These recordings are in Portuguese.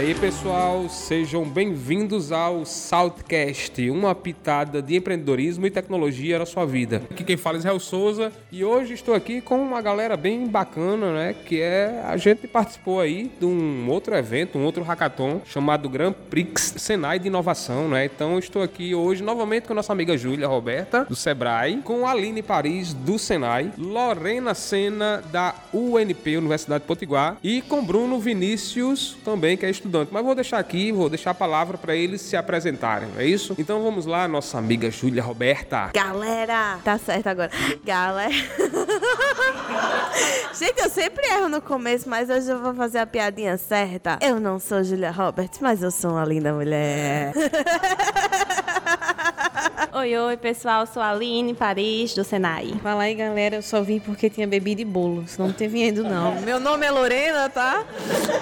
aí, pessoal, sejam bem-vindos ao Saltcast, uma pitada de empreendedorismo e tecnologia na sua vida. Aqui quem fala é Israel Souza e hoje estou aqui com uma galera bem bacana, né? Que é a gente participou aí de um outro evento, um outro hackathon chamado Grand Prix Senai de Inovação, né? Então estou aqui hoje novamente com a nossa amiga Júlia Roberta do Sebrae, com Aline Paris do Senai, Lorena Sena da UNP Universidade de Potiguar e com Bruno Vinícius também que é estudante. Mas vou deixar aqui, vou deixar a palavra para eles se apresentarem, é isso? Então vamos lá, nossa amiga Júlia Roberta. Galera, tá certo agora. Galera. Gente, eu sempre erro no começo, mas hoje eu vou fazer a piadinha certa. Eu não sou Julia Roberts, mas eu sou uma linda mulher. Oi, oi, pessoal. Sou a Aline Paris, do Senai. Fala aí, galera. Eu só vim porque tinha bebida e bolo. Senão não ter vindo, não. Meu nome é Lorena, tá?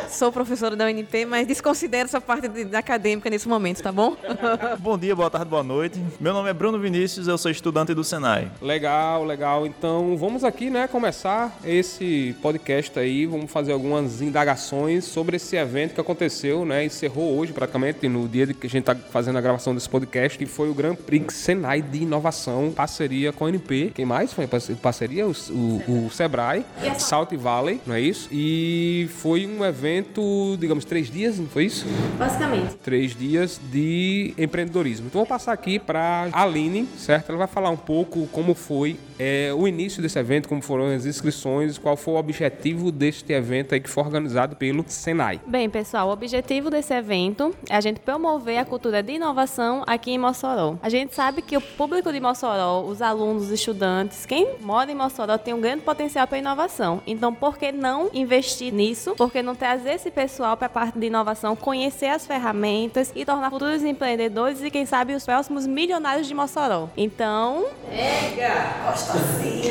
Sou professora da UNP, mas desconsidero essa parte de, da acadêmica nesse momento, tá bom? Bom dia, boa tarde, boa noite. Meu nome é Bruno Vinícius, eu sou estudante do Senai. Legal, legal. Então vamos aqui, né, começar esse podcast aí. Vamos fazer algumas indagações sobre esse evento que aconteceu, né? Encerrou hoje, praticamente, no dia que a gente tá fazendo a gravação desse podcast, que foi o Grand Prix Senai de Inovação, parceria com a NP. Quem mais foi parceria? O, o, o Sebrae, Salt Valley, não é isso? E foi um evento, digamos, três dias, não foi isso? Basicamente. Três dias de empreendedorismo. Então vou passar aqui para a Aline, certo? Ela vai falar um pouco como foi é, o início desse evento, como foram as inscrições, qual foi o objetivo deste evento aí que foi organizado pelo Senai. Bem, pessoal, o objetivo desse evento é a gente promover a cultura de inovação aqui em Mossoró. A gente sabe que o público de Mossoró, os alunos, os estudantes, quem mora em Mossoró tem um grande potencial para inovação. Então, por que não investir nisso? Por que não trazer esse pessoal para a parte de inovação, conhecer as ferramentas e tornar futuros empreendedores e, quem sabe, os próximos milionários de Mossoró? Então. Ega! Gosta assim!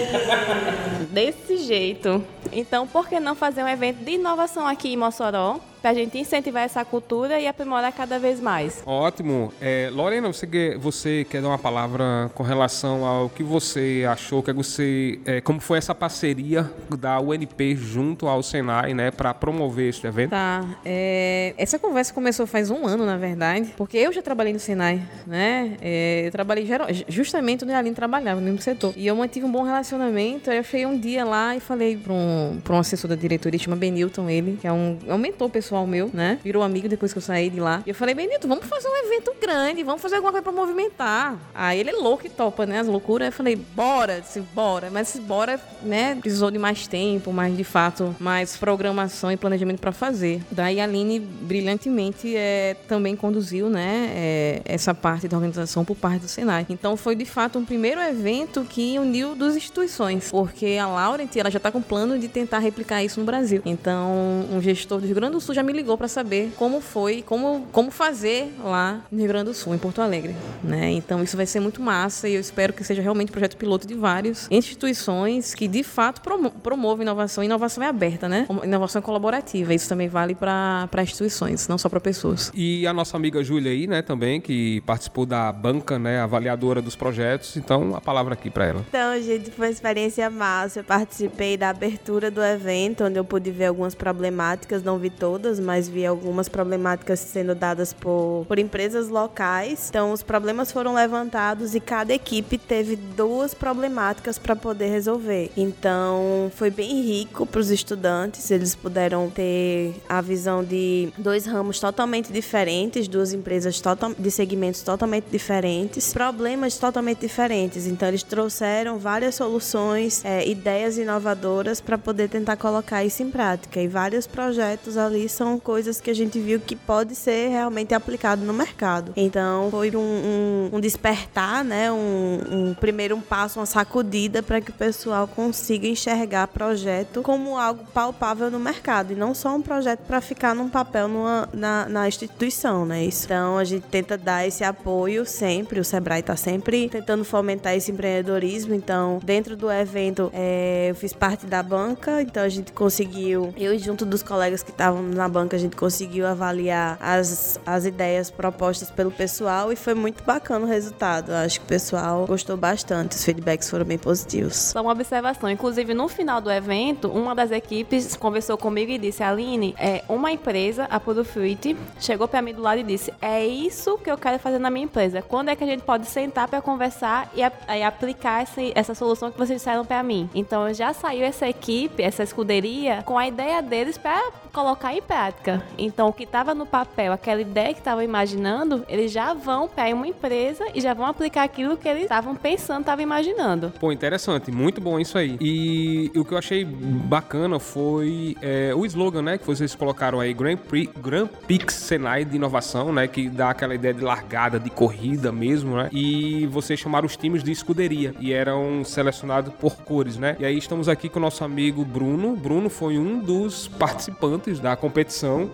Desse jeito. Então, por que não fazer um evento de inovação aqui em Mossoró? Para a gente incentivar essa cultura e aprimorar cada vez mais. Ótimo. É, Lorena, você quer, você quer dar uma palavra com relação ao que você achou, que você, é, como foi essa parceria da UNP junto ao Senai, né, para promover este evento? Tá. É, essa conversa começou faz um ano, na verdade, porque eu já trabalhei no Senai, né? É, eu trabalhei geral, justamente onde a Aline trabalhava, no mesmo setor. E eu mantive um bom relacionamento. Aí eu cheguei um dia lá e falei para um, pra um assessor da diretoria, chama Benilton, ele, que é um, é um mentor pessoal pessoal meu, né? Virou amigo depois que eu saí de lá. E eu falei, Benito, vamos fazer um evento grande, vamos fazer alguma coisa pra movimentar. Aí ele é louco e topa, né? As loucuras. Eu falei, bora, disse, bora. Mas esse bora, né? Precisou de mais tempo, mais de fato, mais programação e planejamento para fazer. Daí a Aline brilhantemente é, também conduziu, né? É, essa parte da organização por parte do Senai. Então foi de fato um primeiro evento que uniu duas instituições, porque a Laurent ela já está com plano de tentar replicar isso no Brasil. Então um gestor do Rio Grande do Sul já me ligou para saber como foi, como, como fazer lá no Rio Grande do Sul, em Porto Alegre. Né? Então isso vai ser muito massa e eu espero que seja realmente projeto piloto de várias instituições que de fato promo promovam inovação. Inovação é aberta, né? Inovação é colaborativa. Isso também vale para instituições, não só para pessoas. E a nossa amiga Júlia aí, né, também, que participou da banca, né, avaliadora dos projetos. Então, a palavra aqui para ela. Então, gente, foi uma experiência massa. Eu participei da abertura do evento, onde eu pude ver algumas problemáticas, não vi todas, mas vi algumas problemáticas sendo dadas por, por empresas locais. Então, os problemas foram levantados e cada equipe teve duas problemáticas para poder resolver. Então, foi bem rico para os estudantes, eles puderam ter a visão de dois ramos totalmente diferentes, duas empresas total, de segmentos totalmente diferentes, problemas totalmente diferentes. Então, eles trouxeram várias soluções, é, ideias inovadoras para poder tentar colocar isso em prática. E vários projetos ali são coisas que a gente viu que pode ser realmente aplicado no mercado. Então foi um, um, um despertar, né? Um, um, primeiro um passo, uma sacudida para que o pessoal consiga enxergar projeto como algo palpável no mercado e não só um projeto para ficar num papel numa, na, na instituição, né? Então a gente tenta dar esse apoio sempre. O Sebrae está sempre tentando fomentar esse empreendedorismo. Então dentro do evento é, eu fiz parte da banca, então a gente conseguiu eu junto dos colegas que estavam na na banca a gente conseguiu avaliar as, as ideias propostas pelo pessoal e foi muito bacana o resultado. Eu acho que o pessoal gostou bastante, os feedbacks foram bem positivos. Só uma observação. Inclusive, no final do evento, uma das equipes conversou comigo e disse: Aline, é, uma empresa, a Puro Fruit, chegou para mim do lado e disse: É isso que eu quero fazer na minha empresa. Quando é que a gente pode sentar para conversar e, e aplicar essa, essa solução que vocês disseram para mim? Então, já saiu essa equipe, essa escuderia, com a ideia deles para colocar em prática. Então, o que estava no papel, aquela ideia que estavam imaginando, eles já vão para uma empresa e já vão aplicar aquilo que eles estavam pensando, estavam imaginando. Pô, interessante, muito bom isso aí. E o que eu achei bacana foi é, o slogan, né, que vocês colocaram aí, Grand Prix, Grand Prix Senai de inovação, né, que dá aquela ideia de largada, de corrida mesmo, né? E vocês chamaram os times de escuderia e eram selecionados por cores, né? E aí estamos aqui com o nosso amigo Bruno. Bruno foi um dos participantes da competição.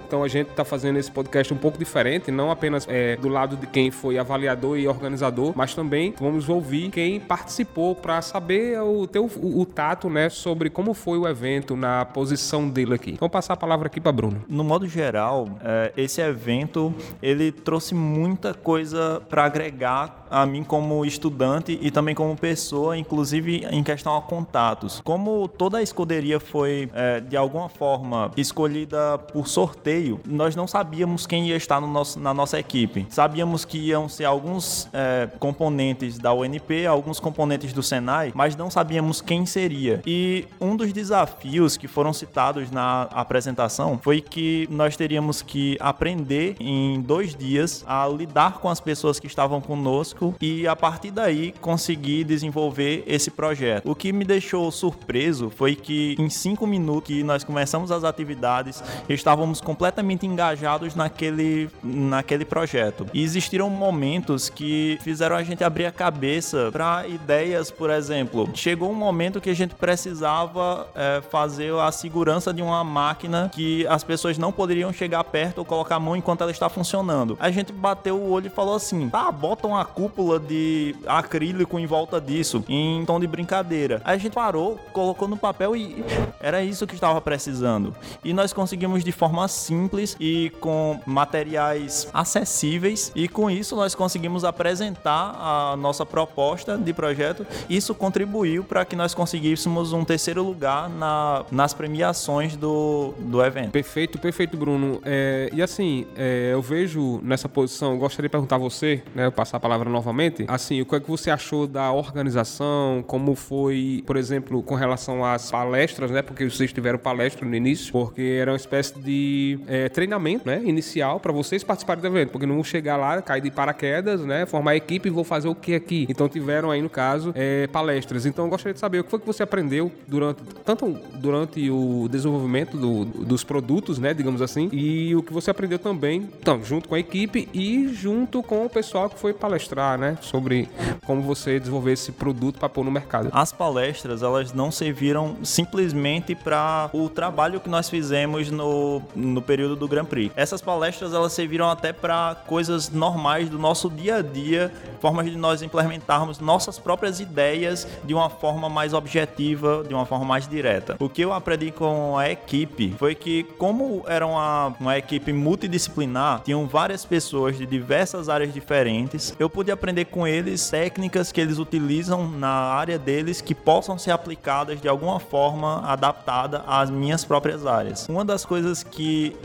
Então a gente está fazendo esse podcast um pouco diferente, não apenas é, do lado de quem foi avaliador e organizador, mas também vamos ouvir quem participou para saber o teu o, o, tato, né, sobre como foi o evento na posição dele aqui. Vamos passar a palavra aqui para Bruno. No modo geral, é, esse evento ele trouxe muita coisa para agregar a mim como estudante e também como pessoa, inclusive em questão a contatos. Como toda a escuderia foi é, de alguma forma escolhida escolhida sorteio, nós não sabíamos quem ia estar no nosso, na nossa equipe. Sabíamos que iam ser alguns é, componentes da UNP, alguns componentes do Senai, mas não sabíamos quem seria. E um dos desafios que foram citados na apresentação foi que nós teríamos que aprender em dois dias a lidar com as pessoas que estavam conosco e a partir daí conseguir desenvolver esse projeto. O que me deixou surpreso foi que em cinco minutos que nós começamos as atividades estávamos completamente engajados naquele, naquele projeto. E existiram momentos que fizeram a gente abrir a cabeça para ideias, por exemplo. Chegou um momento que a gente precisava é, fazer a segurança de uma máquina que as pessoas não poderiam chegar perto ou colocar a mão enquanto ela está funcionando. A gente bateu o olho e falou assim: tá, bota uma cúpula de acrílico em volta disso, em tom de brincadeira. Aí a gente parou, colocou no papel e era isso que estava precisando. E nós conseguimos de forma simples e com materiais acessíveis e com isso nós conseguimos apresentar a nossa proposta de projeto. Isso contribuiu para que nós conseguíssemos um terceiro lugar na, nas premiações do, do evento. Perfeito, perfeito, Bruno. É, e assim, é, eu vejo nessa posição, gostaria de perguntar a você, né, eu passar a palavra novamente, assim, o que é que você achou da organização, como foi, por exemplo, com relação às palestras, né, porque vocês tiveram palestra no início, porque era uma espécie de é, treinamento, né, inicial para vocês participarem do evento, porque não vão chegar lá, cair de paraquedas, né, formar equipe e vou fazer o que aqui. Então tiveram aí no caso é, palestras. Então eu gostaria de saber o que foi que você aprendeu durante tanto durante o desenvolvimento do, dos produtos, né, digamos assim, e o que você aprendeu também, então, junto com a equipe e junto com o pessoal que foi palestrar, né, sobre como você desenvolver esse produto para pôr no mercado. As palestras, elas não serviram simplesmente para o trabalho que nós fizemos no, no período do Grand Prix. Essas palestras elas serviram até para coisas normais do nosso dia a dia, formas de nós implementarmos nossas próprias ideias de uma forma mais objetiva, de uma forma mais direta. O que eu aprendi com a equipe foi que, como era uma, uma equipe multidisciplinar, tinham várias pessoas de diversas áreas diferentes, eu pude aprender com eles técnicas que eles utilizam na área deles que possam ser aplicadas de alguma forma adaptada às minhas próprias áreas. Uma das coisas que.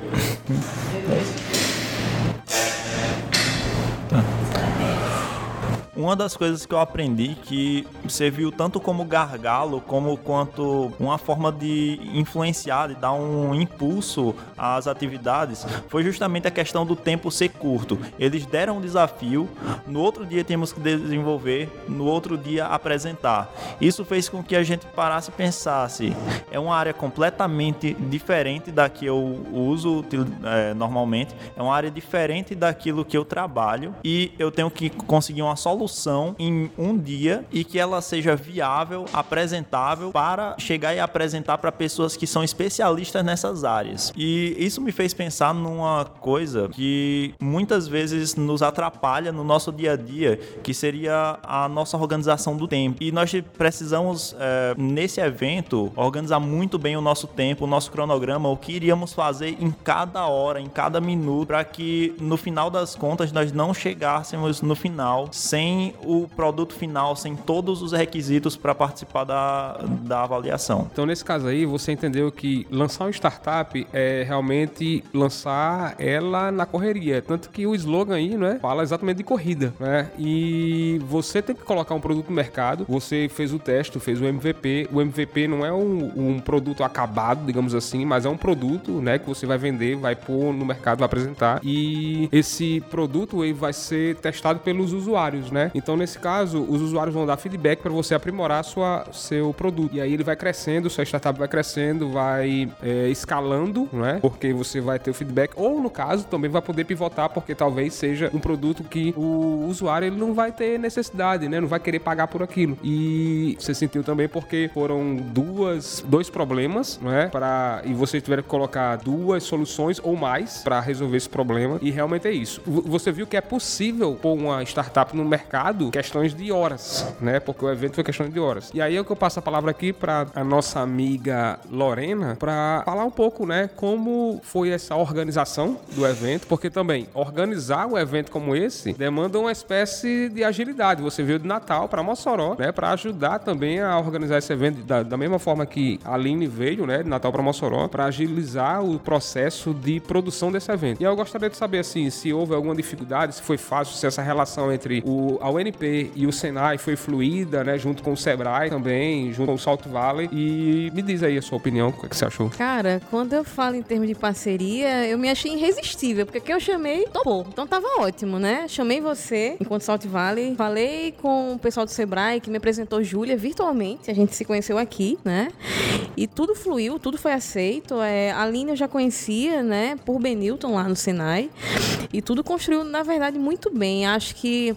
Uma das coisas que eu aprendi que serviu tanto como gargalo como quanto uma forma de influenciar, de dar um impulso às atividades, foi justamente a questão do tempo ser curto. Eles deram um desafio, no outro dia temos que desenvolver, no outro dia apresentar. Isso fez com que a gente parasse e pensasse, é uma área completamente diferente da que eu uso é, normalmente, é uma área diferente daquilo que eu trabalho e eu tenho que conseguir uma solução solução em um dia e que ela seja viável, apresentável para chegar e apresentar para pessoas que são especialistas nessas áreas. E isso me fez pensar numa coisa que muitas vezes nos atrapalha no nosso dia a dia, que seria a nossa organização do tempo. E nós precisamos, é, nesse evento, organizar muito bem o nosso tempo, o nosso cronograma, o que iríamos fazer em cada hora, em cada minuto, para que no final das contas nós não chegássemos no final sem o produto final, sem todos os requisitos para participar da, da avaliação. Então, nesse caso aí, você entendeu que lançar uma startup é realmente lançar ela na correria. Tanto que o slogan aí, né, fala exatamente de corrida, né? E você tem que colocar um produto no mercado, você fez o teste, fez o MVP. O MVP não é um, um produto acabado, digamos assim, mas é um produto, né, que você vai vender, vai pôr no mercado, vai apresentar. E esse produto aí vai ser testado pelos usuários, né? Então, nesse caso, os usuários vão dar feedback para você aprimorar sua, seu produto. E aí ele vai crescendo, sua startup vai crescendo, vai é, escalando, né? Porque você vai ter o feedback. Ou, no caso, também vai poder pivotar, porque talvez seja um produto que o usuário ele não vai ter necessidade, né? Não vai querer pagar por aquilo. E você sentiu também porque foram duas, dois problemas, né? Para e você tiver que colocar duas soluções ou mais para resolver esse problema. E realmente é isso. Você viu que é possível pôr uma startup no mercado questões de horas, né? Porque o evento foi questão de horas. E aí é que eu passo a palavra aqui para a nossa amiga Lorena para falar um pouco, né? Como foi essa organização do evento, porque também organizar um evento como esse demanda uma espécie de agilidade. Você veio de Natal para Mossoró, né? Para ajudar também a organizar esse evento da, da mesma forma que a Aline veio, né? De Natal para Mossoró, para agilizar o processo de produção desse evento. E eu gostaria de saber assim, se houve alguma dificuldade, se foi fácil, se essa relação entre o, a UNP e o Senai foi fluida, né? Junto com o Sebrae também, junto com o Salto Valley. E me diz aí a sua opinião, o que, é que você achou? Cara, quando eu falo em termos de parceria, eu me achei irresistível, porque quem eu chamei topou. Então tava ótimo, né? Chamei você enquanto Salt Valley, falei com o pessoal do Sebrae que me apresentou Júlia virtualmente, a gente se conheceu aqui, né? E tudo fluiu, tudo foi aceito. É, a Aline eu já conhecia, né, por Benilton lá no Senai. E tudo construiu, na verdade, muito bem. Acho que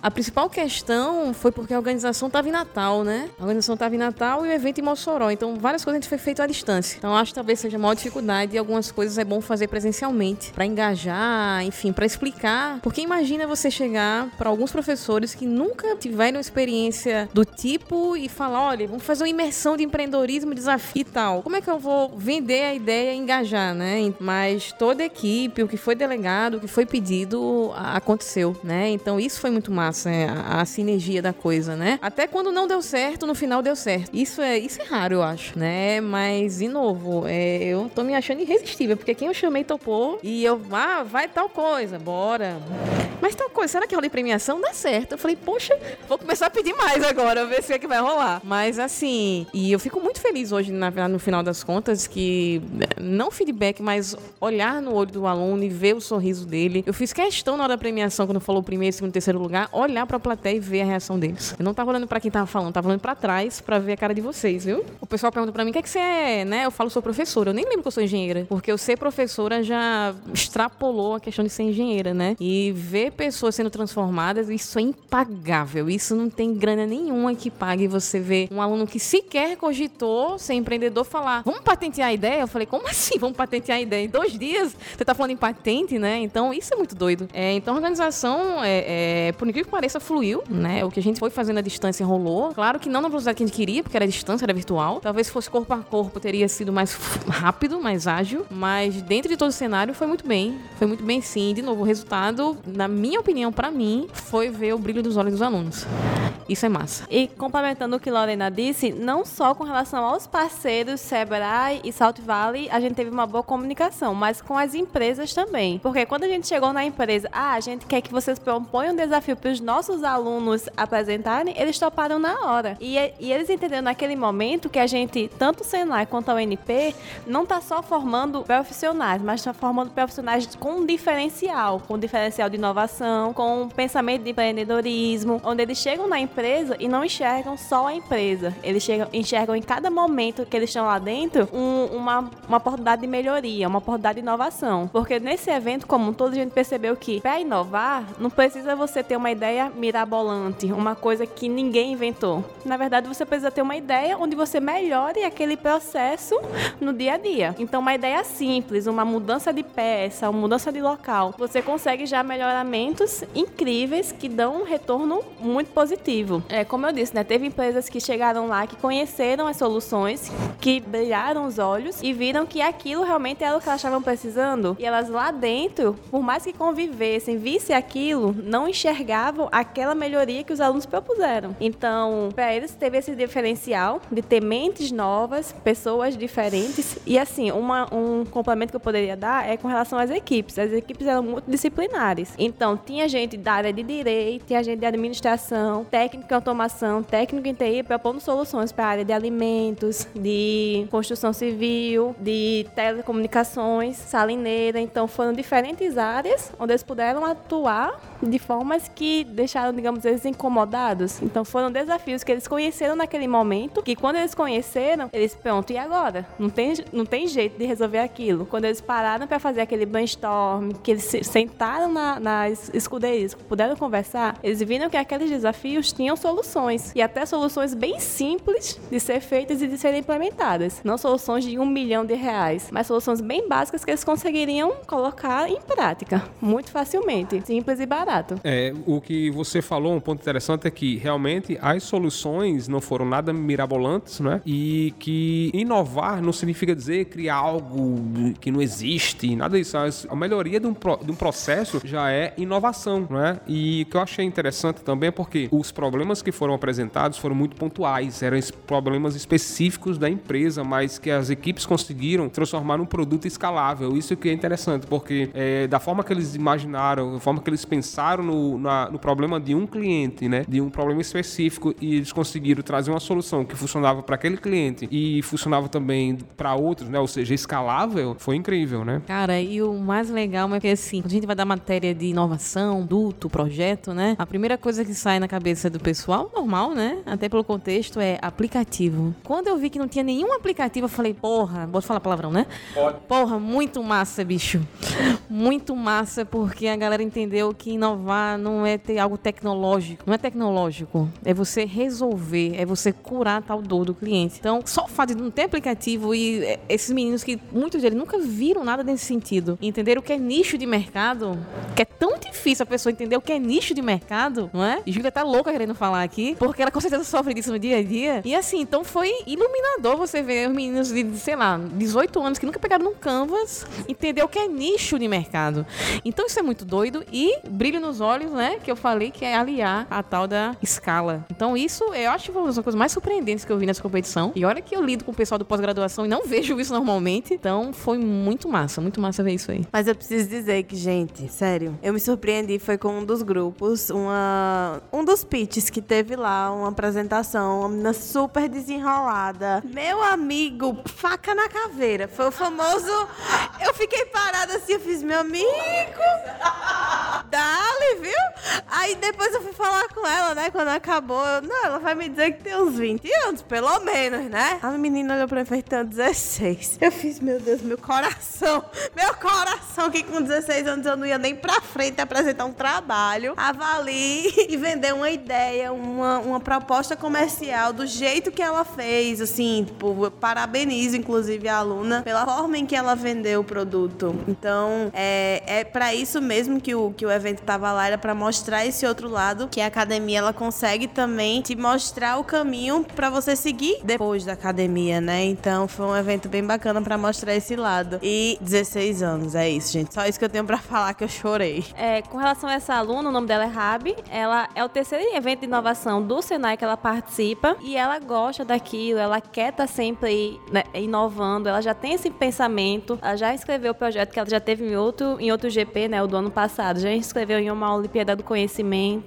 a principal questão foi porque a organização estava em Natal, né? A organização estava em Natal e o evento em Mossoró. Então, várias coisas a gente foi feito à distância. Então, acho que talvez seja a maior dificuldade e algumas coisas é bom fazer presencialmente para engajar, enfim, para explicar. Porque imagina você chegar para alguns professores que nunca tiveram experiência do tipo e falar: olha, vamos fazer uma imersão de empreendedorismo, desafio e tal. Como é que eu vou vender a ideia e engajar, né? Mas toda a equipe, o que foi delegado, o que foi pedido, aconteceu, né? Então isso foi muito massa, né? a, a, sinergia da coisa, né? Até quando não deu certo, no final deu certo. Isso é, isso é raro, eu acho, né? Mas, de novo, é, eu tô me achando irresistível, porque quem eu chamei topou e eu, ah, vai tal coisa, bora. Mas tal coisa, será que rola premiação? Dá certo. Eu falei, poxa, vou começar a pedir mais agora, ver se é que vai rolar. Mas assim, e eu fico muito feliz hoje, na, no final das contas, que não feedback, mas olhar no olho do aluno e ver o sorriso dele. Eu fiz questão na hora da premiação, quando falou primeiro, segundo, terceiro lugar, olhar pra plateia e ver a reação deles. Eu não tava olhando pra quem tava falando, tava olhando pra trás pra ver a cara de vocês, viu? O pessoal pergunta pra mim, o que é que você é, né? Eu falo, sou professora. Eu nem lembro que eu sou engenheira, porque eu ser professora já extrapolou a questão de ser engenheira, né? E ver pessoas sendo transformadas, isso é impagável. Isso não tem grana nenhuma que pague você ver um aluno que sequer cogitou ser empreendedor falar, vamos patentear a ideia? Eu falei, como assim vamos patentear a ideia? Em dois dias você tá falando em patente, né? Então isso é muito doido. É, então a organização, é, é, por incrível que pareça, fluiu, né? O que a gente foi fazendo à distância rolou. Claro que não na velocidade que a gente queria, porque era distância, era virtual. Talvez se fosse corpo a corpo teria sido mais rápido, mais ágil. Mas dentro de todo o cenário foi muito bem. Foi muito bem sim. De novo, o resultado, na minha opinião, para mim, foi ver o brilho dos olhos dos alunos. Isso é massa. E complementando o que Lorena disse, não só com relação aos parceiros Sebrae e Salt Valley, a gente teve uma boa comunicação, mas com as empresas também. Porque quando a gente chegou na empresa, ah, a gente quer que vocês proponham um desafio para os nossos alunos apresentarem, eles toparam na hora. E, e eles entenderam naquele momento que a gente, tanto o Senai quanto a UNP, não está só formando profissionais, mas está formando profissionais com um diferencial, com um diferencial de inovação, com um pensamento de empreendedorismo, onde eles chegam na empresa e não enxergam só a empresa. Eles chegam, enxergam em cada momento que eles estão lá dentro um, uma, uma oportunidade de melhoria, uma oportunidade de inovação. Porque nesse evento, como um todo, a gente percebeu que para inovar, não precisa você ter uma ideia ideia mirabolante, uma coisa que ninguém inventou. Na verdade, você precisa ter uma ideia onde você melhore aquele processo no dia a dia. Então, uma ideia simples, uma mudança de peça, uma mudança de local, você consegue já melhoramentos incríveis que dão um retorno muito positivo. É, como eu disse, né, teve empresas que chegaram lá, que conheceram as soluções, que brilharam os olhos e viram que aquilo realmente era o que elas estavam precisando. E elas lá dentro, por mais que convivessem, vissem aquilo, não enxergavam aquela melhoria que os alunos propuseram. Então, para eles teve esse diferencial de ter mentes novas, pessoas diferentes e assim, uma, um complemento que eu poderia dar é com relação às equipes. As equipes eram multidisciplinares. Então, tinha gente da área de direito, tinha gente de administração, técnico em automação, técnico em TI propondo soluções para a área de alimentos, de construção civil, de telecomunicações, salineira. Então, foram diferentes áreas onde eles puderam atuar de formas que deixaram, digamos, eles incomodados. Então, foram desafios que eles conheceram naquele momento, que quando eles conheceram, eles, pronto, e agora? Não tem, não tem jeito de resolver aquilo. Quando eles pararam para fazer aquele brainstorm, que eles sentaram na, nas escuderias, puderam conversar, eles viram que aqueles desafios tinham soluções. E até soluções bem simples de ser feitas e de serem implementadas. Não soluções de um milhão de reais, mas soluções bem básicas que eles conseguiriam colocar em prática muito facilmente. Simples e barato. É, o que você falou, um ponto interessante é que realmente as soluções não foram nada mirabolantes, né? E que inovar não significa dizer criar algo que não existe, nada disso. A melhoria de um, de um processo já é inovação, né? E o que eu achei interessante também é porque os problemas que foram apresentados foram muito pontuais, eram problemas específicos da empresa, mas que as equipes conseguiram transformar num produto escalável. Isso que é interessante, porque é, da forma que eles imaginaram, da forma que eles pensaram no, na, no problema de um cliente, né? De um problema específico e eles conseguiram trazer uma solução que funcionava para aquele cliente e funcionava também para outros, né? Ou seja, escalável, foi incrível, né? Cara, e o mais legal é que assim, quando a gente vai dar matéria de inovação, duto, projeto, né? A primeira coisa que sai na cabeça do pessoal, normal, né? Até pelo contexto, é aplicativo. Quando eu vi que não tinha nenhum aplicativo, eu falei, porra, posso falar palavrão, né? Pode. Porra, muito massa, bicho. Muito massa, porque a galera entendeu que inovar não é ter algo tecnológico. Não é tecnológico. É você resolver, é você curar tal dor do cliente. Então, só o fato de não ter aplicativo e é, esses meninos que muitos deles nunca viram nada nesse sentido, entenderam o que é nicho de mercado, que é tão difícil a pessoa entender o que é nicho de mercado, não é? E Júlia tá louca querendo falar aqui, porque ela com certeza sofre disso no dia a dia. E assim, então foi iluminador você ver os meninos de, sei lá, 18 anos que nunca pegaram num canvas, entender o que é nicho de mercado. Então isso é muito doido e brilho nos olhos, né? Que eu falei que é aliar a tal da escala. Então isso eu acho uma das coisas mais surpreendentes que eu vi nessa competição. E olha que eu lido com o pessoal do pós-graduação e não vejo isso normalmente. Então foi muito massa, muito massa ver isso aí. Mas eu preciso dizer que, gente, sério, eu me surpreendi foi com um dos grupos, uma um dos pitches que teve lá, uma apresentação, uma menina super desenrolada. Meu amigo, faca na caveira. Foi o famoso. Eu fiquei parada assim, eu fiz, meu amigo. Dali, viu? Aí depois eu fui falar com ela, né? Quando acabou, eu, não, ela vai me dizer que tem uns 20 anos, pelo menos, né? A menina olhou pra mim e fez, 16. Eu fiz, meu Deus, meu coração. Meu coração, que com 16 anos eu não ia nem pra frente apresentar um trabalho, avalie e vender uma ideia, uma, uma proposta comercial do jeito que ela fez, assim, tipo, parabenizo, inclusive, a aluna pela forma em que ela vendeu o produto. Então, é, é para isso mesmo que o, que o evento tava lá, era para mostrar esse outro lado, que a academia, ela consegue também te mostrar o caminho para você seguir depois da academia, né? Então, foi um evento bem bacana para mostrar esse lado. E 16 anos, é isso, gente. Só isso que eu tenho para falar que eu chorei. É, com relação a essa aluna, o nome dela é Rabi. Ela é o terceiro evento de inovação do Senai que ela participa e ela gosta daquilo, ela quer estar tá sempre né, inovando, ela já tem esse pensamento, ela já escreveu o projeto que ela já teve em outro, em outro GP, né, o do ano passado, já escreveu em uma Olimpíada do Conhecimento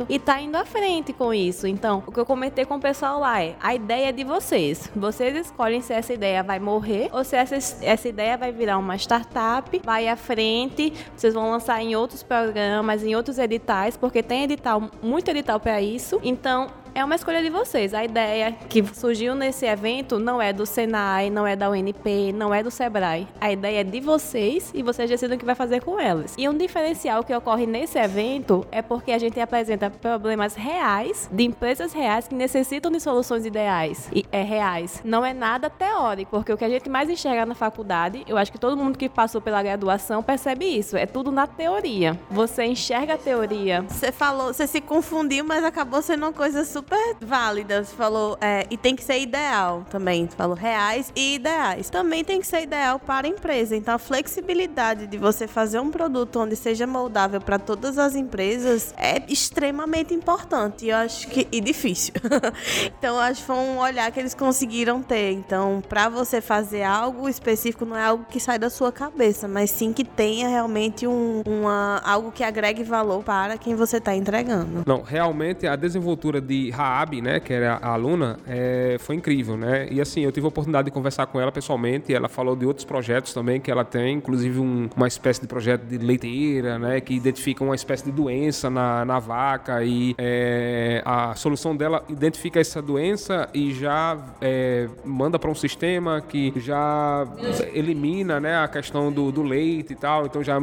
e tá indo à frente com isso. Então, o que eu comentei com o pessoal lá é, a ideia é de vocês. Vocês escolhem se essa ideia vai morrer ou se essa, essa ideia vai virar uma startup, vai à frente, vocês vão lançar em outros programas, em outros editais, porque tem edital, muito edital para isso. Então, é uma escolha de vocês. A ideia que surgiu nesse evento não é do Senai, não é da UNP, não é do Sebrae. A ideia é de vocês e vocês decidem o que vai fazer com elas. E um diferencial que ocorre nesse evento é porque a gente apresenta problemas reais de empresas reais que necessitam de soluções ideais e é reais. Não é nada teórico, porque o que a gente mais enxerga na faculdade, eu acho que todo mundo que passou pela graduação percebe isso. É tudo na teoria. Você enxerga a teoria. Você falou, você se confundiu, mas acabou sendo uma coisa super válida. Você falou, é, e tem que ser ideal também. Você falou reais e ideais. Também tem que ser ideal para a empresa. Então, a flexibilidade de você fazer um produto onde seja moldável para todas as empresas é extremamente importante. E eu acho que e difícil. então, eu acho que foi um olhar que eles conseguiram ter. Então, para você fazer algo específico, não é algo que sai da sua cabeça, mas sim que tenha realmente um, uma, algo que agregue valor para quem você está entregando. Não, realmente a desenvoltura de Raab, né, que era a aluna, é, foi incrível, né? E assim, eu tive a oportunidade de conversar com ela pessoalmente, ela falou de outros projetos também que ela tem, inclusive um, uma espécie de projeto de leiteira, né, que identifica uma espécie de doença na, na vaca e é, a solução dela identifica essa doença e já é, manda para um sistema que já elimina, né, a questão do, do leite e tal, então já,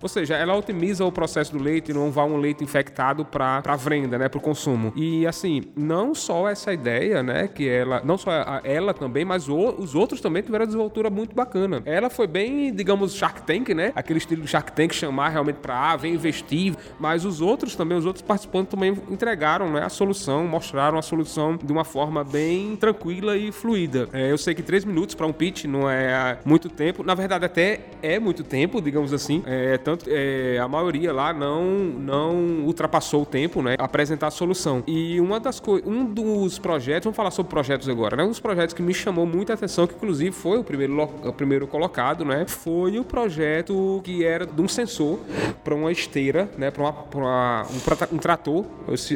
ou seja, ela otimiza o processo do leite, não vai um leite infectado para venda, né, para o consumo. E assim, não só essa ideia, né, que ela, não só ela também, mas o, os outros também tiveram desenvoltura muito bacana. Ela foi bem, digamos, Shark Tank, né, aquele estilo Shark Tank chamar realmente para ah, vem investir, mas os outros também, os outros participantes também entregaram, né, a solução, mostraram a solução de uma forma bem tranquila e fluida. É, eu sei que três minutos para um pitch não é muito tempo, na verdade até é muito tempo, digamos assim. É, tanto é, a maioria lá não não ultrapassou o tempo, né? Apresentar a solução. E uma das coisas, um dos projetos, vamos falar sobre projetos agora, né? Um dos projetos que me chamou muita atenção, que inclusive foi o primeiro, o primeiro colocado, né? Foi o projeto que era de um sensor para uma esteira, né? Para um, um, trator,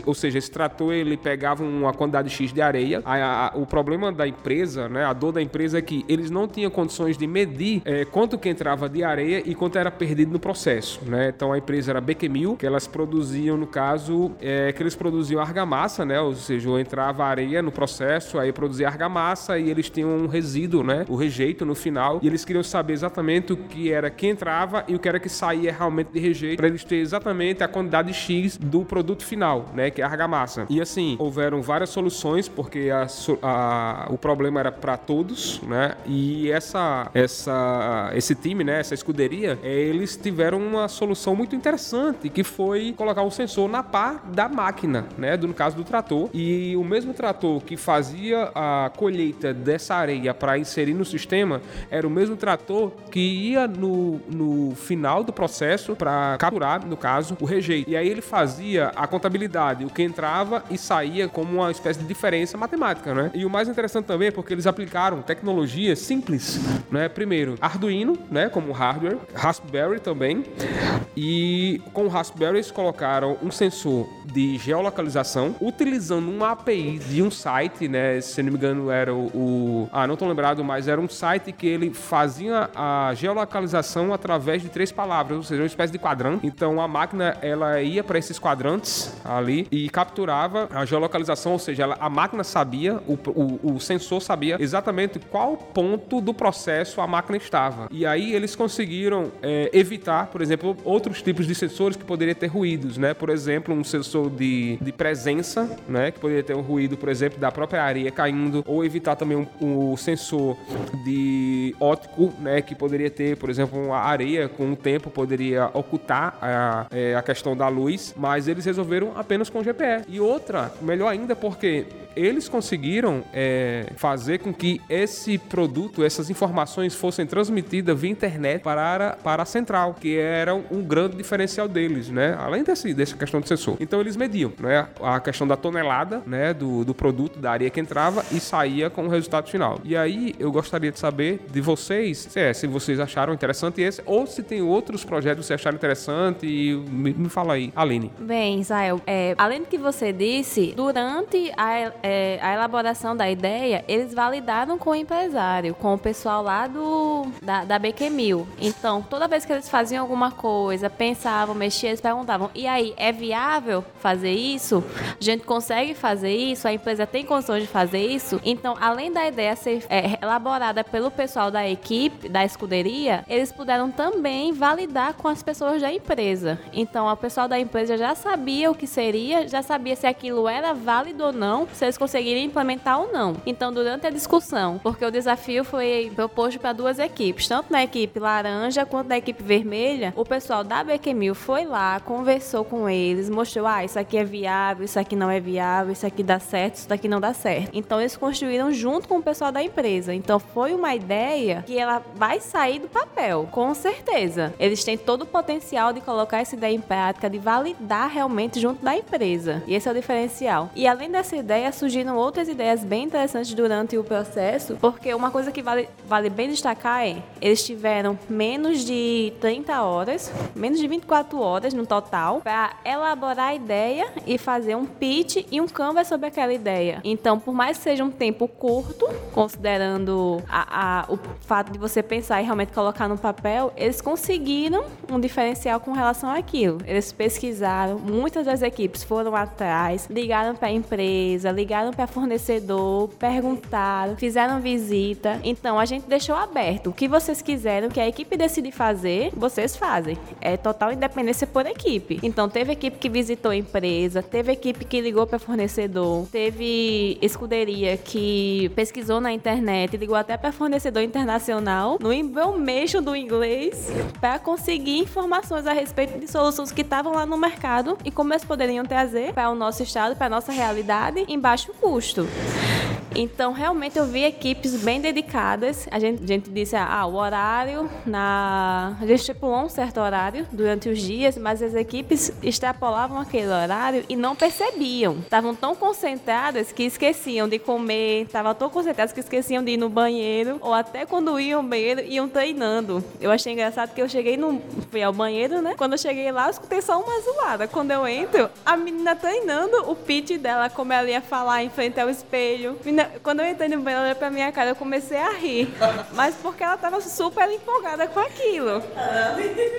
ou seja, esse trator ele pegava uma quantidade X de areia. A, a, o problema da empresa, né? A dor da empresa é que eles não tinham condições de medir é, quanto que entrava de areia e quanto era perdido no processo, né? Então a empresa era Bequemil, que elas produziam, no caso, é, que eles produziam argamassa, né? Ou seja, entrava areia no processo, aí produzia argamassa e eles tinham um resíduo, né? O rejeito no final. E eles queriam saber exatamente o que era que entrava e o que era que saía realmente de rejeito, para eles terem exatamente a quantidade X do produto final, né? Que é a argamassa. E assim, houveram várias soluções, porque a, a, o problema era para todos, né? E essa, essa, esse time, né? Essa escuderia, é, eles tiveram uma solução muito interessante, que foi colocar um sensor na pá da máquina, né? Do, no caso do trator. E o mesmo trator que fazia a colheita dessa areia para inserir no sistema era o mesmo trator que ia no, no final do processo para capturar, no caso, o rejeito. E aí ele fazia a contabilidade, o que entrava e saía como uma espécie de diferença matemática, né? E o mais interessante também é porque eles aplicaram tecnologias simples, né? Primeiro, Arduino, né? Como hardware, Raspberry também. E com o Raspberry eles colocaram um sensor de geolocalização utilizando uma API de um site, né? Se não me engano era o, o ah, não tô lembrado, mas era um site que ele fazia a geolocalização através de três palavras, ou seja, uma espécie de quadrante. Então a máquina ela ia para esses quadrantes ali e capturava a geolocalização, ou seja, ela, a máquina sabia, o, o, o sensor sabia exatamente qual ponto do processo a máquina estava. E aí eles conseguiram é, evitar, por exemplo, outros tipos de sensores que poderiam ter ruídos, né? Por exemplo, um sensor de, de presença, né? Que poderia ter um ruído, por exemplo, da própria areia caindo, ou evitar também um, um sensor de ótico, né? Que poderia ter, por exemplo, uma areia com o tempo poderia ocultar a, é, a questão da luz, mas eles resolveram apenas com GPS. E outra, melhor ainda, porque eles conseguiram é, fazer com que esse produto, essas informações fossem transmitidas via internet para, para a central, que era um grande diferencial deles, né? Além desse, dessa questão do sensor. Então eles mediam, né? A questão da tonelada, né? Do, do produto, da areia que entrava e saía com o resultado final. E aí eu gostaria de saber de vocês se, é, se vocês acharam interessante esse ou se tem outros projetos que vocês acharam interessante e me, me fala aí, Aline. Bem, Israel, é, além do que você disse, durante a é, a elaboração da ideia, eles validaram com o empresário, com o pessoal lá do da, da BQ Mil. Então, toda vez que eles faziam alguma coisa, pensavam, mexiam, eles perguntavam: e aí, é viável fazer isso? A gente consegue fazer isso, a empresa tem condições de fazer isso. Então, além da ideia ser é, elaborada pelo pessoal da equipe, da escuderia, eles puderam também validar com as pessoas da empresa. Então, o pessoal da empresa já sabia o que seria, já sabia se aquilo era válido ou não, se eles conseguiriam implementar ou não. Então, durante a discussão, porque o desafio foi proposto para duas equipes, tanto na equipe laranja quanto na equipe vermelha, o pessoal da BQMil foi lá, conversou com eles, mostrou: ah, isso aqui é viável, isso aqui não é viável, isso aqui dá certo, isso daqui não dá certo. Então, eles construíram junto com o pessoal da empresa. Então, foi uma ideia que ela vai sair do papel, com certeza. Eles têm todo o potencial de colocar essa ideia em prática, de validar realmente junto da empresa. E esse é o diferencial. E além dessa ideia, surgiram outras ideias bem interessantes durante o processo, porque uma coisa que vale, vale bem destacar é, eles tiveram menos de 30 horas, menos de 24 horas no total, para elaborar a ideia e fazer um pitch e um canvas sobre aquela ideia. Então, por mais que seja um tempo curto, considerando a, a, o fato de você pensar e realmente colocar no papel, eles conseguiram um diferencial com relação àquilo. Eles pesquisaram, muitas das equipes foram atrás, ligaram para a empresa, ligaram para fornecedor, perguntaram, fizeram visita. Então a gente deixou aberto. O que vocês quiserem, que a equipe decide fazer, vocês fazem. É total independência por equipe. Então teve equipe que visitou a empresa, teve equipe que ligou para fornecedor, teve escuderia que pesquisou na internet, ligou até para fornecedor internacional no information do inglês para conseguir informações a respeito de soluções que estavam lá no mercado e como eles poderiam trazer para o nosso estado, para a nossa realidade em baixo custo. Então, realmente, eu vi equipes bem dedicadas. A gente, a gente disse, ah, o horário, na... a gente estipulou um certo horário durante os dias, mas as equipes extrapolavam aquele horário e não percebiam. Estavam tão concentradas que esqueciam de comer, estavam tão concentradas que esqueciam de ir no banheiro, ou até quando iam ao banheiro, iam treinando. Eu achei engraçado que eu cheguei no. fui ao banheiro, né? Quando eu cheguei lá, eu escutei só uma zoada. Quando eu entro, a menina treinando o pitch dela, como ela ia falar em frente ao espelho. Menina, quando eu entrei no banheiro, ela olhou pra minha cara, eu comecei a rir. Mas porque ela tava super empolgada com aquilo.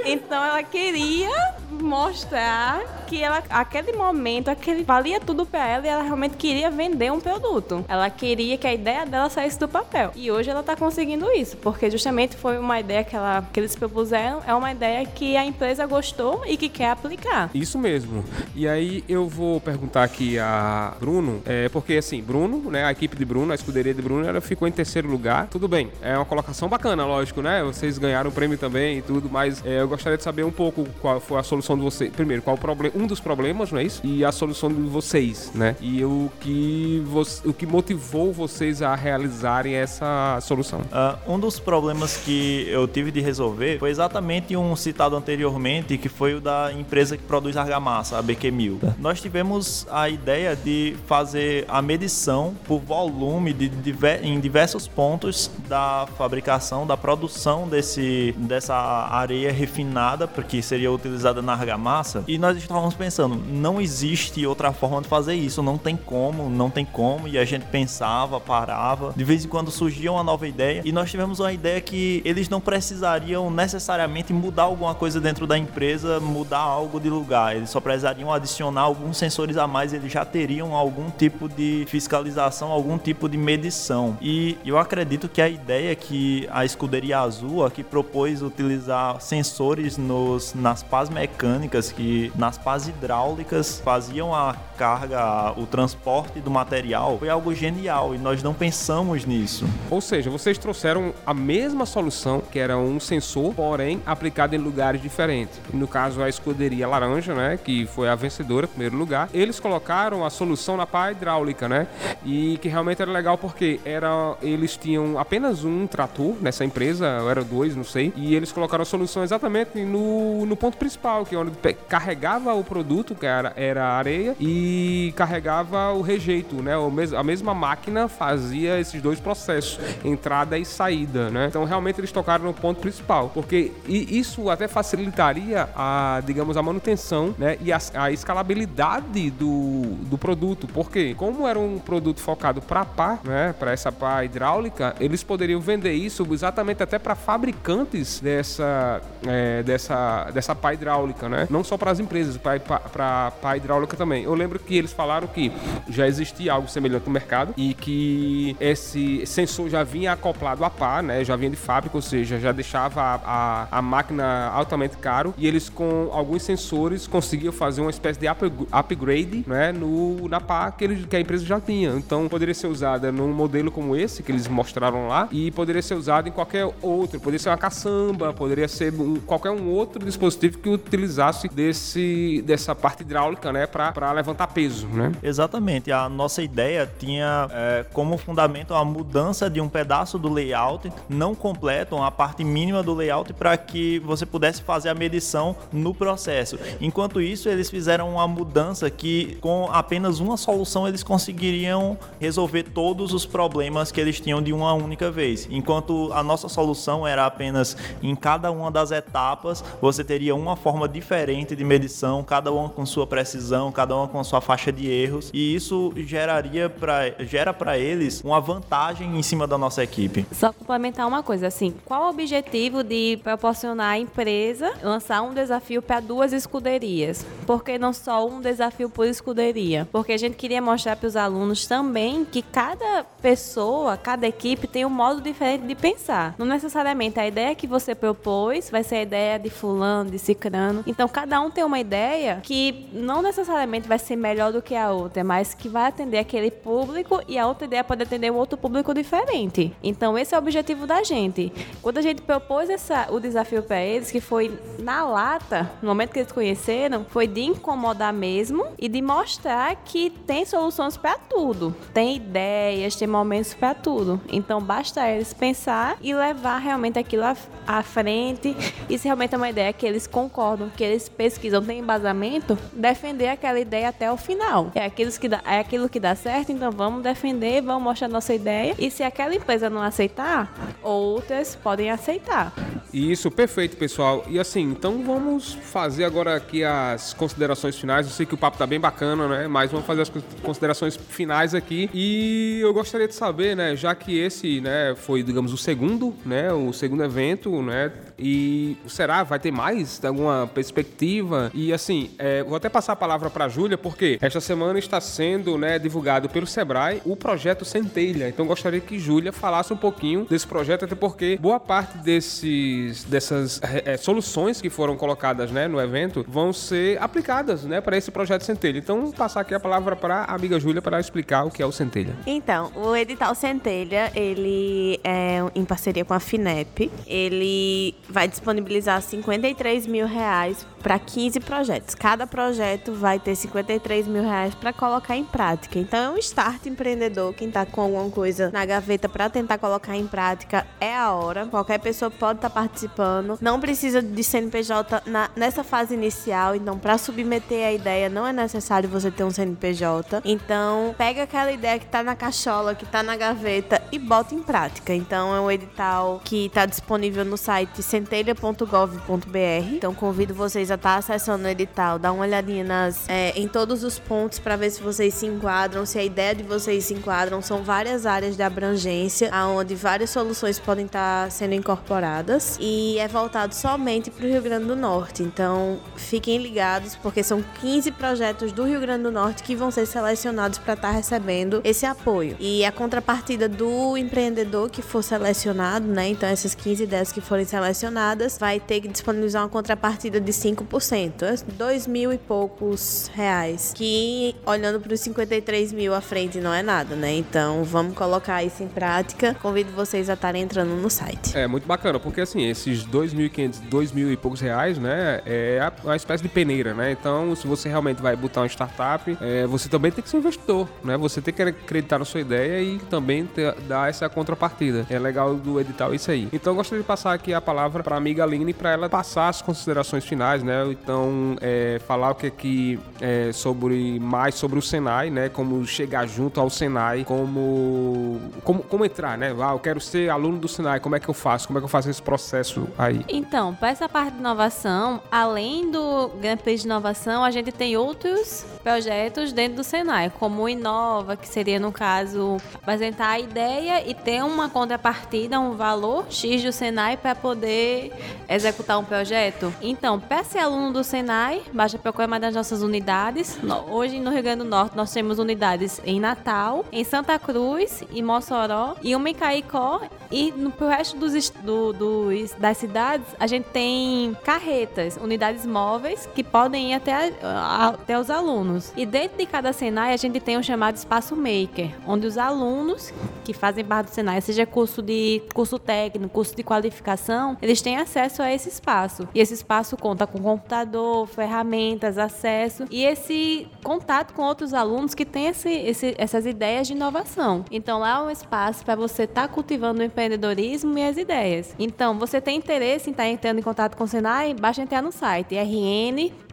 Então ela queria mostrar que ela, aquele momento, aquele valia tudo para ela e ela realmente queria vender um produto. Ela queria que a ideia dela saísse do papel. E hoje ela tá conseguindo isso, porque justamente foi uma ideia que, ela, que eles propuseram, é uma ideia que a empresa gostou e que quer aplicar. Isso mesmo. E aí eu vou perguntar aqui a Bruno, é, porque assim, Bruno, né, a equipe de Bruno, a escuderia de Bruno, ela ficou em terceiro lugar. Tudo bem, é uma colocação bacana, lógico, né? Vocês ganharam o prêmio também e tudo, mas é, eu gostaria de saber um pouco qual foi a solução de vocês. Primeiro, qual o problema, um dos problemas, não é isso? E a solução de vocês, né? E o que, o que motivou vocês a realizarem essa solução? Uh, um dos problemas que eu tive de resolver foi exatamente um citado anteriormente, que foi o da empresa que produz argamassa, a BQ Mil. Nós tivemos a ideia de fazer a medição por volume de, diver, em diversos pontos da fabricação, da produção desse, dessa areia refinada, porque seria utilizada na argamassa. E nós estávamos pensando, não existe outra forma de fazer isso, não tem como, não tem como. E a gente pensava, parava. De vez em quando surgia uma nova ideia. E nós tivemos uma ideia que eles não precisariam necessariamente mudar alguma coisa dentro da empresa, mudar algo de lugar. Eles só precisariam adicionar alguns sensores a mais, eles já teriam algum tipo de fiscalização, algum tipo de medição. E eu acredito que a ideia que a escuderia azul aqui propôs utilizar sensores nos, nas pás mecânicas, que nas pás hidráulicas faziam a carga, o transporte do material, foi algo genial e nós não pensamos nisso. Ou seja, vocês trouxeram a mesma solução, que era um sensor, porém aplicado em lugares diferentes. No caso, a escuderia laranja, né, que foi a vencedora, primeiro lugar, eles colocaram a solução na pá hidráulica, né? E que realmente era legal porque era, eles tinham apenas um trator nessa empresa, era dois, não sei, e eles colocaram a solução exatamente no, no ponto principal, que é onde carregava o produto, que era, era areia, e carregava o rejeito, né? A mesma máquina fazia esses dois processos, entrada e saída, né? Então realmente eles tocaram no ponto principal, porque isso até facilitaria a, digamos, a manutenção, né? E a, a escalabilidade do, do produto, porque como era um produto focado para pá, né, para essa pá hidráulica, eles poderiam vender isso exatamente até para fabricantes dessa, é, dessa, dessa pá hidráulica, né? Não só para as empresas, para a hidráulica também. Eu lembro que eles falaram que já existia algo semelhante no mercado e que esse sensor já vinha acoplado a pá, né? Já vinha de fábrica, ou seja, já deixava a, a, a máquina altamente caro e eles com alguns sensores conseguiam fazer uma espécie de up, upgrade, né? No, na pá que, ele, que a empresa já tinha. Então poderia ser usada num modelo como esse que eles mostraram lá e poderia ser usado em qualquer outro. Poderia ser uma caçamba, poderia ser um, qualquer um outro dispositivo que utilizasse desse, dessa parte hidráulica, né? Para levantar peso, né? Exatamente. A nossa ideia tinha é, como fundamento a mudança de um pedaço do layout não completo, uma parte mínima do layout para que você pudesse fazer a medição no processo. Enquanto isso, eles fizeram uma mudança que com apenas uma solução eles conseguiriam resolver todos os problemas que eles tinham de uma única vez. Enquanto a nossa solução era apenas em cada uma das etapas, você teria uma forma diferente de medição, cada uma com sua precisão, cada uma com sua faixa de erros, e isso geraria para gera para eles uma vantagem em cima da nossa equipe. Só complementar uma coisa assim, qual o objetivo de proporcionar à empresa lançar um desafio para duas escuderias? Por que não só um desafio por escuderia? Porque a gente queria mostrar para os alunos também que cada pessoa, cada equipe tem um modo diferente de pensar. Não necessariamente a ideia que você propôs vai ser a ideia de fulano, de cicrano. Então cada um tem uma ideia que não necessariamente vai ser melhor do que a outra, mas que vai atender aquele público e a outra ideia pode atender um outro público diferente. Então esse é o objetivo da gente. Quando a gente propôs essa, o desafio para eles, que foi na lata, no momento que eles conheceram, foi de incomodar mesmo e de mostrar que tem soluções para tudo. Tem ideias, tem momentos para tudo. Então basta eles pensar e levar realmente aquilo à frente. E se realmente é uma ideia que eles concordam, que eles pesquisam, tem embasamento, defender aquela ideia até o final. É aquilo que dá, é aquilo que dá certo, então vamos defender, vamos mostrar nossa ideia. E se aquela empresa não aceitar, outras podem aceitar. Isso, perfeito, pessoal. E assim, então vamos fazer agora aqui as considerações finais. Eu sei que o papo tá bem bacana, né? Mas vamos fazer as considerações finais aqui. E eu gostaria de saber, né, já que esse, né, foi, digamos, o segundo, né, o segundo evento, né, e será vai ter mais alguma perspectiva? E assim, é, vou até passar a palavra para Júlia, porque esta semana está sendo, né, divulgado pelo Sebrae o projeto Centelha. Então gostaria que Júlia falasse um pouquinho desse projeto, até porque boa parte desses dessas é, soluções que foram colocadas, né, no evento vão ser aplicadas, né, para esse projeto Centelha. Então, passar aqui a palavra para a amiga Júlia para explicar o que é o Centelha. Então, o edital Centelha, ele é em parceria com a FINEP. Ele vai disponibilizar 53 mil reais para 15 projetos. Cada projeto vai ter 53 mil reais para colocar em prática. Então é um start empreendedor. Quem está com alguma coisa na gaveta para tentar colocar em prática é a hora. Qualquer pessoa pode estar tá participando. Não precisa de CNPJ na, nessa fase inicial. Então, para submeter a ideia, não é necessário você ter um CNPJ. Então, pega aquela ideia que está na cachola, que está na gaveta e bota em prática. Então, é um edital que está disponível no site centelha.gov.br. Então, convido vocês a estar tá acessando o edital, dar uma olhadinha nas, é, em todos os pontos para ver se vocês se enquadram, se a ideia de vocês se enquadram. São várias áreas de abrangência, onde várias soluções podem estar tá sendo incorporadas e é voltado somente para o Rio Grande do Norte. Então, fiquem ligados, porque são 15 projetos do Rio Grande do Norte que vão ser selecionados para estar tá recebendo esse apoio. E a contrapartida do empreendedor que for selecionado, né? Então, essas 15 ideias que forem selecionadas, vai ter que disponibilizar uma contrapartida de 5%, é dois mil e poucos reais, que olhando para os 53 mil à frente não é nada, né? Então vamos colocar isso em prática. Convido vocês a estarem entrando no site. É muito bacana, porque assim, esses 2.500, 2 mil e poucos reais, né? É uma espécie de peneira, né? Então, se você realmente vai botar uma startup, é, você também tem que ser investidor, né? Você tem que acreditar na sua ideia e também ter, dar essa contrapartida. É legal do edital isso aí. Então, eu gostaria de passar aqui a palavra para a amiga Aline para ela passar as considerações finais, né? Então, é, falar o que é que é, sobre mais sobre o Senai, né? Como chegar junto ao Senai, como como, como entrar, né? Ah, eu quero ser aluno do Senai, como é que eu faço? Como é que eu faço esse processo aí? Então, para essa parte de inovação, além do Grand Prix de inovação, a gente tem outros projetos dentro do Senai, como o Inova, que seria no caso apresentar a ideia e ter uma contrapartida, um valor X do Senai para poder executar um projeto? Então, para ser aluno do Senai, basta procurar uma das nossas unidades. Hoje, no Rio Grande do Norte, nós temos unidades em Natal, em Santa Cruz, em Mossoró e uma em Caicó. E no pro resto dos, do, dos, das cidades, a gente tem carretas, unidades móveis que podem ir até, a, até os alunos. E dentro de cada Senai, a gente tem um chamado Espaço Maker, onde os alunos que fazem parte do Senai, seja curso de curso técnico, curso de qualificação, eles têm acesso a esse espaço. E esse espaço conta com computador, ferramentas, acesso e esse contato com outros alunos que têm esse, esse, essas ideias de inovação. Então lá é um espaço para você estar tá cultivando o empreendedorismo e as ideias. Então, você tem interesse em estar tá entrando em contato com o Senai? Basta entrar no site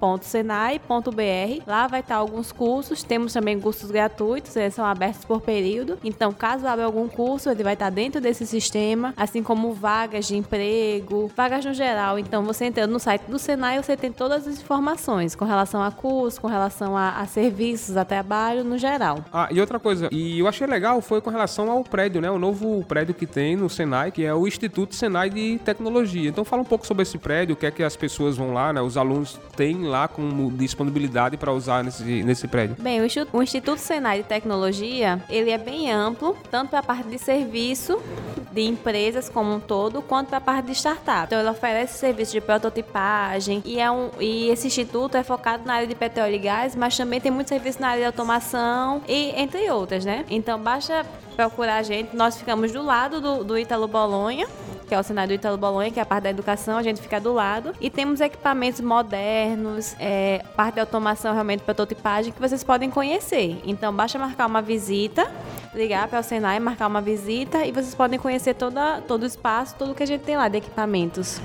rn.senai.br. Lá vai estar tá alguns cursos. Temos também cursos gratuitos, eles são abertos por período. Então, caso abra algum curso, ele vai estar dentro desse sistema, assim como vagas de emprego, vagas no geral. Então, você entrando no site do Senai, você tem todas as informações com relação a curso, com relação a, a serviços, a trabalho no geral. Ah, e outra coisa, e eu achei legal foi com relação ao prédio, né? O novo prédio que tem no Senai, que é o Instituto Senai de Tecnologia. Então fala um pouco sobre esse prédio, o que é que as pessoas vão lá, né? Os alunos têm lá como disponibilidade para usar nesse, nesse prédio. Bem, o Instituto, o Instituto Senai de Tecnologia, ele é bem amplo, tanto para a parte de serviço de empresas como um todo, quanto para a parte de startup. Então ele oferece serviço de prototipagem e, é um, e esse instituto é focado na área de petróleo e gás, mas também tem muito serviço na área de automação e entre outras, né? Então basta procurar a gente. Nós ficamos do lado do, do Ítalo Bolonha, que é o cenário do Ítalo Bolonha, que é a parte da educação, a gente fica do lado. E temos equipamentos modernos, é, parte de automação, realmente, prototipagem, que vocês podem conhecer. Então, basta marcar uma visita, ligar para o Senai, marcar uma visita e vocês podem conhecer toda, todo o espaço, tudo que a gente tem lá de equipamentos.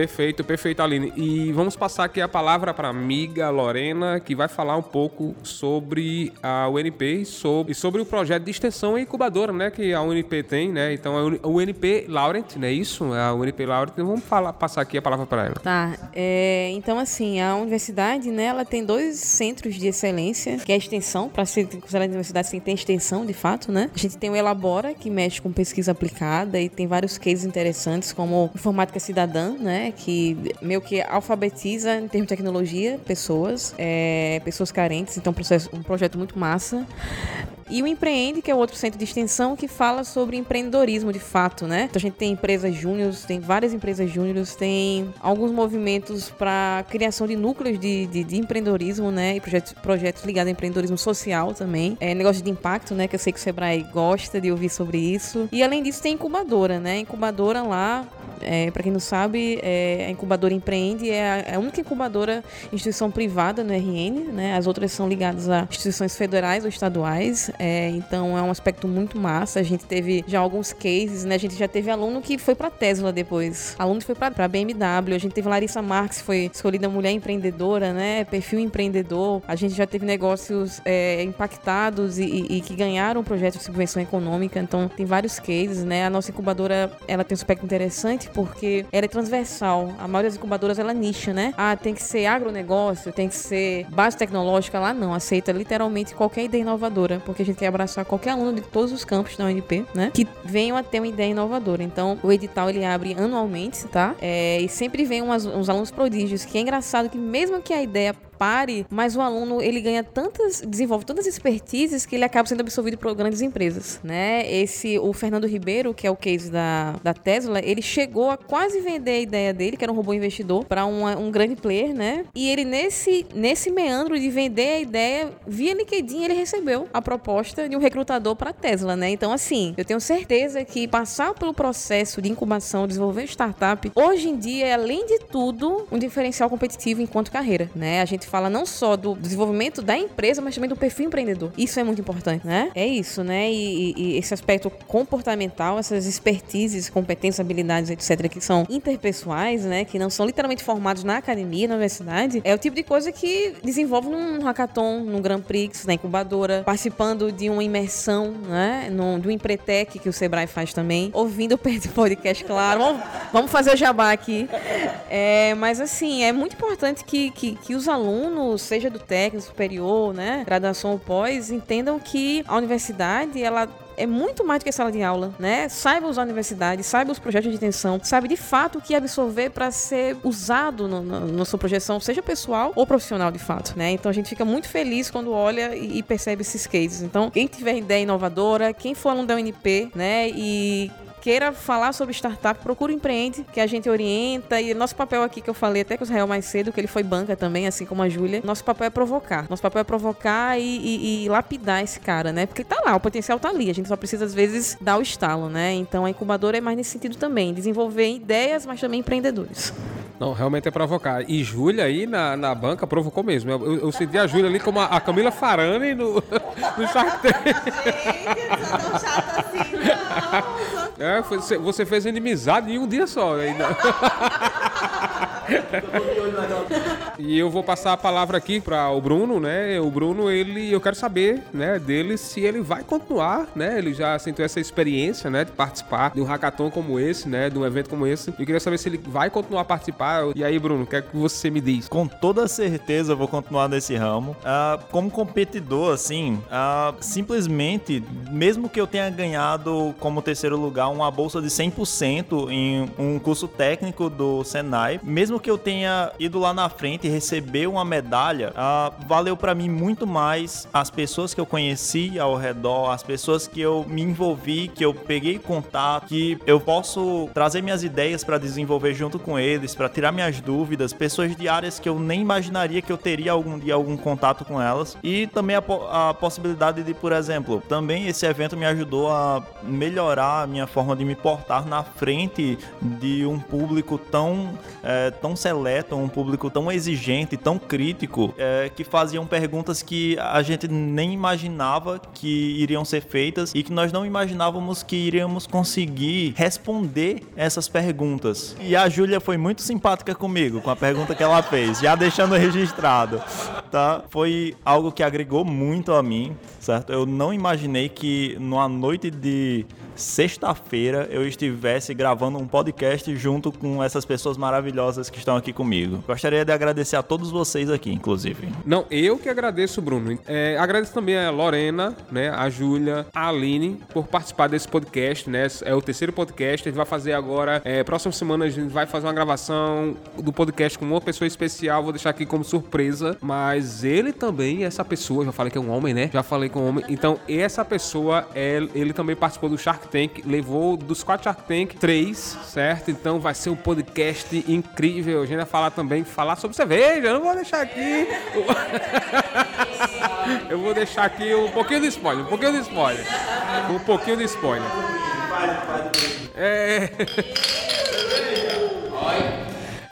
Perfeito, perfeito, Aline. E vamos passar aqui a palavra para a amiga Lorena, que vai falar um pouco sobre a UNP e sobre, sobre o projeto de extensão e incubadora, né, que a UNP tem, né? Então, é a UNP Laurent, né? Isso, é a UNP Laurent. Então, vamos falar, passar aqui a palavra para ela. Tá. É, então, assim, a universidade, né, ela tem dois centros de excelência, que é a extensão, para ser considerada universidade, tem que ter extensão, de fato, né? A gente tem o Elabora, que mexe com pesquisa aplicada e tem vários cases interessantes, como informática cidadã, né? Que meio que alfabetiza em termos de tecnologia pessoas, é, pessoas carentes. Então, processo, um projeto muito massa. E o Empreende, que é outro centro de extensão que fala sobre empreendedorismo de fato, né? Então a gente tem empresas júniores, tem várias empresas júniores, tem alguns movimentos para criação de núcleos de, de, de, empreendedorismo, né? E projetos, projetos ligados a empreendedorismo social também. É negócio de impacto, né? Que eu sei que o Sebrae gosta de ouvir sobre isso. E além disso, tem incubadora, né? Incubadora lá é, para quem não sabe, é, a incubadora Empreende é a, é a, única incubadora instituição privada no RN, né? As outras são ligadas a instituições federais ou estaduais. É, então é um aspecto muito massa. A gente teve já alguns cases, né? A gente já teve aluno que foi para Tesla depois, aluno que foi para BMW. A gente teve Larissa Marques, foi escolhida mulher empreendedora, né? Perfil empreendedor. A gente já teve negócios é, impactados e, e, e, que ganharam projetos de subvenção econômica. Então tem vários cases, né? A nossa incubadora ela tem um aspecto interessante porque ela é transversal. A maioria das incubadoras ela nicha, né? Ah, tem que ser agronegócio, tem que ser base tecnológica. Lá não, aceita literalmente qualquer ideia inovadora, porque a gente quer abraçar qualquer aluno de todos os campos da UNP, né? Que venham a ter uma ideia inovadora. Então, o edital ele abre anualmente, tá? É, e sempre vem umas, uns alunos prodígios, que é engraçado que mesmo que a ideia pare, mas o aluno ele ganha tantas, desenvolve tantas expertises que ele acaba sendo absorvido por grandes empresas, né? Esse, o Fernando Ribeiro, que é o case da, da Tesla, ele chegou a quase vender a ideia dele, que era um robô investidor, para um grande player, né? E ele nesse, nesse meandro de vender a ideia, via LinkedIn, ele recebeu a proposta de um recrutador para Tesla, né? Então, assim, eu tenho certeza que passar pelo processo de incubação, desenvolver startup, hoje em dia é, além de tudo, um diferencial competitivo enquanto carreira, né? A gente fala não só do desenvolvimento da empresa, mas também do perfil empreendedor. Isso é muito importante, né? É isso, né? E, e, esse aspecto comportamental, essas expertises, competências, habilidades, etc., que são interpessoais, né? Que não são literalmente formados na academia, na universidade, é o tipo de coisa que desenvolve num hackathon, num Grand Prix, na incubadora, participando de uma imersão, né? Num, de um Empretec que o Sebrae faz também, ouvindo o podcast, claro. Vamos, vamos fazer o jabá aqui. É, mas assim, é muito importante que, que, que os alunos alunos, seja do técnico superior, né, graduação ou pós, entendam que a universidade ela é muito mais do que sala de aula, né? Saiba usar a universidade, saiba os projetos de extensão, sabe de fato o que absorver para ser usado no, no, na sua projeção, seja pessoal ou profissional de fato, né? Então a gente fica muito feliz quando olha e, e percebe esses cases. Então, quem tiver ideia inovadora, quem for aluno da UNP, né, e queira falar sobre startup, procura empreende, que a gente orienta. E nosso papel aqui, que eu falei até com o Israel mais cedo, que ele foi banca também, assim como a Júlia, nosso papel é provocar. Nosso papel é provocar e, e, e, lapidar esse cara, né? Porque tá lá, o potencial tá ali. A gente só precisa, às vezes, dar o estalo, né? Então a incubadora é mais nesse sentido também, desenvolver ideias, mas também empreendedores. Não, realmente é provocar. E Júlia aí na, na banca provocou mesmo. Eu, eu senti a Júlia ali como a, a Camila Farani no, no Shark Tank. Gente, eu tão chata assim, não. É, foi, você fez inimizade em um dia só. Ainda. e eu vou passar a palavra aqui para o Bruno, né? O Bruno, ele, eu quero saber, né, dele se ele vai continuar, né? Ele já sentiu essa experiência, né, de participar de um hackathon como esse, né, de um evento como esse. Eu queria saber se ele vai continuar a participar. E aí, Bruno, o que é que você me diz? Com toda certeza eu vou continuar nesse ramo. Uh, como competidor, assim, uh, simplesmente, mesmo que eu tenha ganhado como terceiro lugar uma bolsa de 100% em um curso técnico do Senai, mesmo que eu tenha ido lá na frente e receber uma medalha, uh, valeu para mim muito mais as pessoas que eu conheci ao redor, as pessoas que eu me envolvi, que eu peguei contato, que eu posso trazer minhas ideias para desenvolver junto com eles, para tirar minhas dúvidas, pessoas de áreas que eu nem imaginaria que eu teria algum dia algum contato com elas e também a, a possibilidade de, por exemplo, também esse evento me ajudou a melhorar a minha forma de me portar na frente de um público tão é, tão seleto, um público tão exigente, tão crítico, é, que faziam perguntas que a gente nem imaginava que iriam ser feitas e que nós não imaginávamos que iríamos conseguir responder essas perguntas. E a Júlia foi muito simpática comigo com a pergunta que ela fez, já deixando registrado, tá? Foi algo que agregou muito a mim, certo? Eu não imaginei que numa noite de sexta-feira eu estivesse gravando um podcast junto com essas pessoas maravilhosas que estão aqui comigo. Gostaria de agradecer a todos vocês aqui, inclusive. Não, eu que agradeço, Bruno. É, agradeço também a Lorena, né, a Júlia, a Aline por participar desse podcast, né? É o terceiro podcast. A gente vai fazer agora, é, próxima semana a gente vai fazer uma gravação do podcast com uma pessoa especial. Vou deixar aqui como surpresa, mas ele também, essa pessoa, já falei que é um homem, né? Já falei com um homem. Então, essa pessoa, é, ele também participou do Shark Tank, levou dos quatro Shark Tank, três, certo? Então vai ser um podcast incrível. A gente vai falar também, falar sobre cerveja. Eu não vou deixar aqui. Eu vou deixar aqui um pouquinho de spoiler, um pouquinho de spoiler. Um pouquinho de spoiler. É.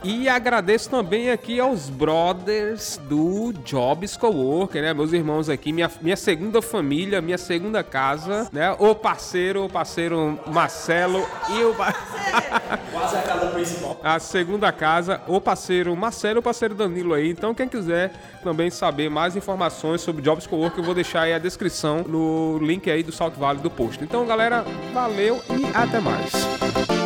E agradeço também aqui aos brothers do Jobs Coworker, né? Meus irmãos aqui, minha, minha segunda família, minha segunda casa, né? O parceiro, o parceiro Marcelo e o... Quase a casa principal. A segunda casa, o parceiro Marcelo o parceiro Danilo aí. Então, quem quiser também saber mais informações sobre Jobs Coworker, eu vou deixar aí a descrição no link aí do Salt Valley do post. Então, galera, valeu e até mais.